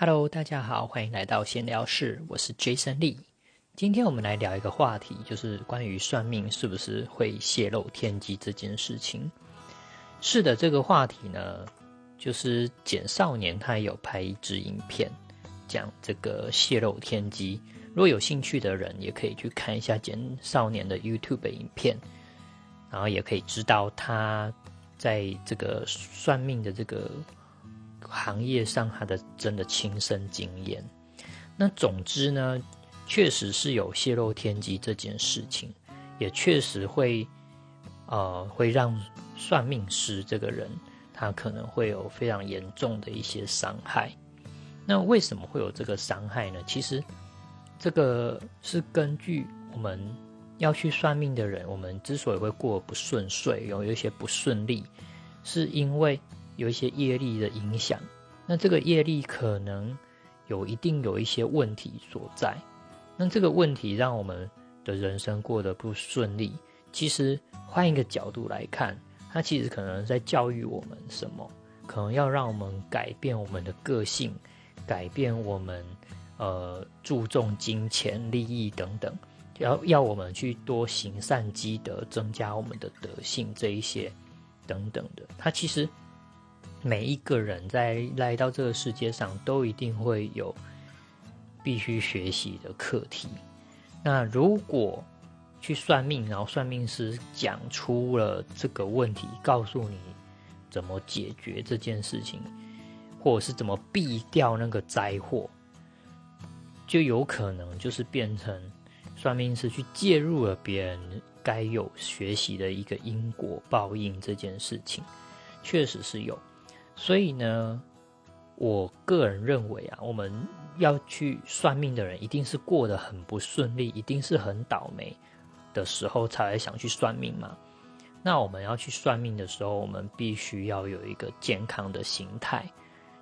Hello，大家好，欢迎来到闲聊室，我是 Jason Lee。今天我们来聊一个话题，就是关于算命是不是会泄露天机这件事情。是的，这个话题呢，就是简少年他有拍一支影片讲这个泄露天机。如果有兴趣的人，也可以去看一下简少年的 YouTube 影片，然后也可以知道他在这个算命的这个。行业上他的真的亲身经验，那总之呢，确实是有泄露天机这件事情，也确实会，呃，会让算命师这个人他可能会有非常严重的一些伤害。那为什么会有这个伤害呢？其实这个是根据我们要去算命的人，我们之所以会过不顺遂，有有一些不顺利，是因为。有一些业力的影响，那这个业力可能有一定有一些问题所在，那这个问题让我们的人生过得不顺利。其实换一个角度来看，它其实可能在教育我们什么？可能要让我们改变我们的个性，改变我们呃注重金钱利益等等，要要我们去多行善积德，增加我们的德性这一些等等的。它其实。每一个人在来到这个世界上，都一定会有必须学习的课题。那如果去算命，然后算命师讲出了这个问题，告诉你怎么解决这件事情，或者是怎么避掉那个灾祸，就有可能就是变成算命师去介入了别人该有学习的一个因果报应这件事情，确实是有。所以呢，我个人认为啊，我们要去算命的人，一定是过得很不顺利，一定是很倒霉的时候才会想去算命嘛。那我们要去算命的时候，我们必须要有一个健康的心态，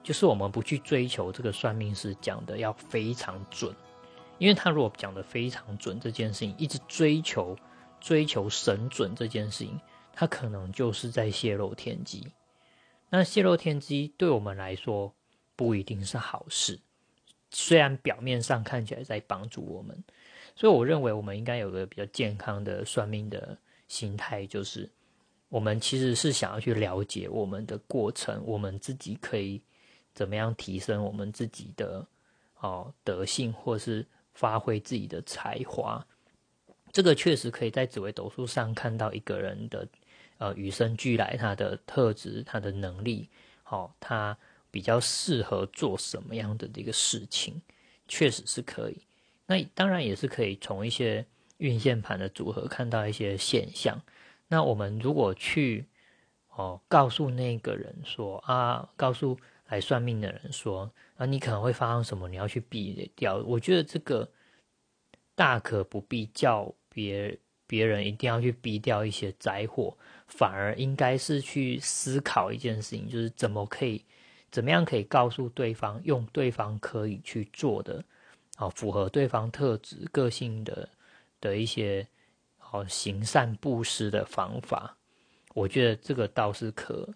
就是我们不去追求这个算命师讲的要非常准，因为他如果讲的非常准这件事情，一直追求追求神准这件事情，他可能就是在泄露天机。那泄露天机对我们来说不一定是好事，虽然表面上看起来在帮助我们，所以我认为我们应该有个比较健康的算命的心态，就是我们其实是想要去了解我们的过程，我们自己可以怎么样提升我们自己的哦德性，或是发挥自己的才华。这个确实可以在紫微斗数上看到一个人的。呃，与生俱来，他的特质，他的能力，好，他比较适合做什么样的这个事情，确实是可以。那当然也是可以从一些运线盘的组合看到一些现象。那我们如果去哦，告诉那个人说啊，告诉来算命的人说啊，你可能会发生什么，你要去避掉。我觉得这个大可不必叫别。别人一定要去避掉一些灾祸，反而应该是去思考一件事情，就是怎么可以，怎么样可以告诉对方，用对方可以去做的，好符合对方特质、个性的的一些好行善布施的方法。我觉得这个倒是可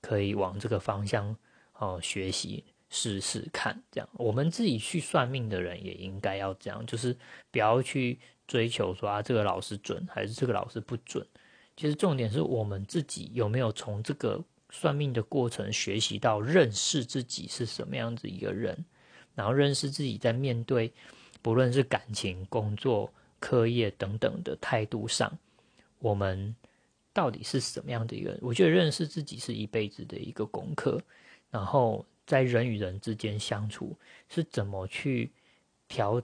可以往这个方向哦学习试试看。这样，我们自己去算命的人也应该要这样，就是不要去。追求说啊，这个老师准还是这个老师不准？其实重点是我们自己有没有从这个算命的过程学习到认识自己是什么样子一个人，然后认识自己在面对不论是感情、工作、课业等等的态度上，我们到底是什么样的一个人？我觉得认识自己是一辈子的一个功课。然后在人与人之间相处，是怎么去调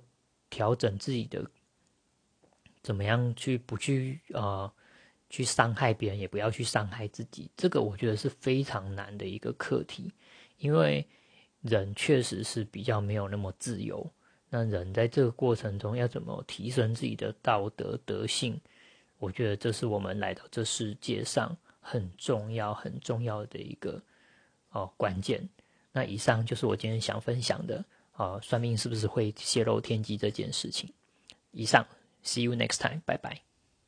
调整自己的？怎么样去不去呃去伤害别人，也不要去伤害自己？这个我觉得是非常难的一个课题，因为人确实是比较没有那么自由。那人在这个过程中要怎么提升自己的道德德性？我觉得这是我们来到这世界上很重要、很重要的一个哦关键。那以上就是我今天想分享的啊，算命是不是会泄露天机这件事情？以上。See you next time. 拜拜